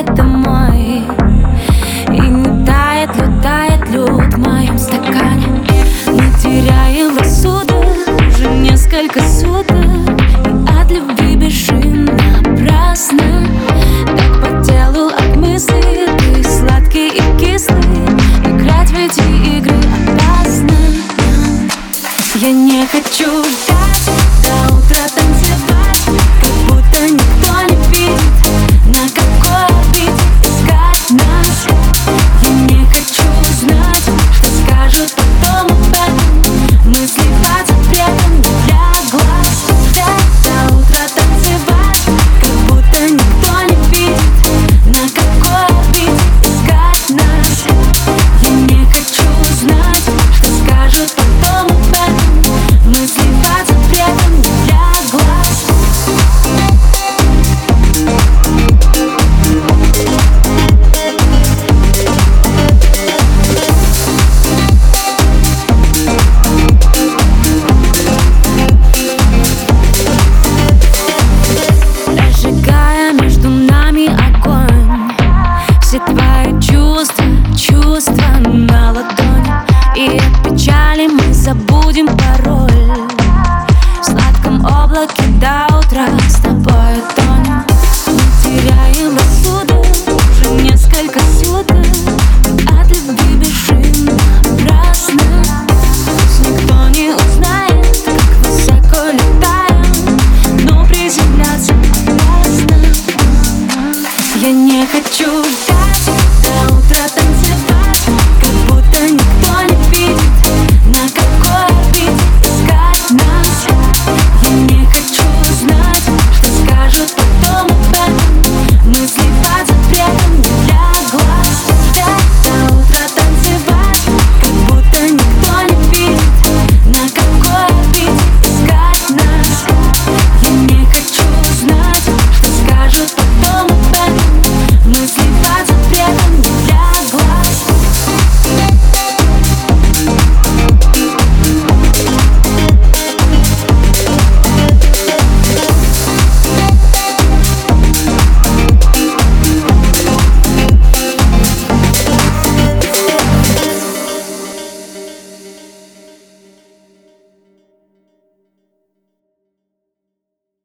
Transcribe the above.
это мой. И не тает, летает лед в моем стакане. Не теряю рассуда уже несколько суток. И от любви бежим напрасно. Так по телу от мысли ты сладкий и кислый. Играть в эти игры опасно. Я не хочу ждать облаке до утра с тобой тонем Мы теряем рассудок уже несколько суток. От любви бежим напрасно Никто не узнает, как высоко летаем. Но приземляться опасно. Я не хочу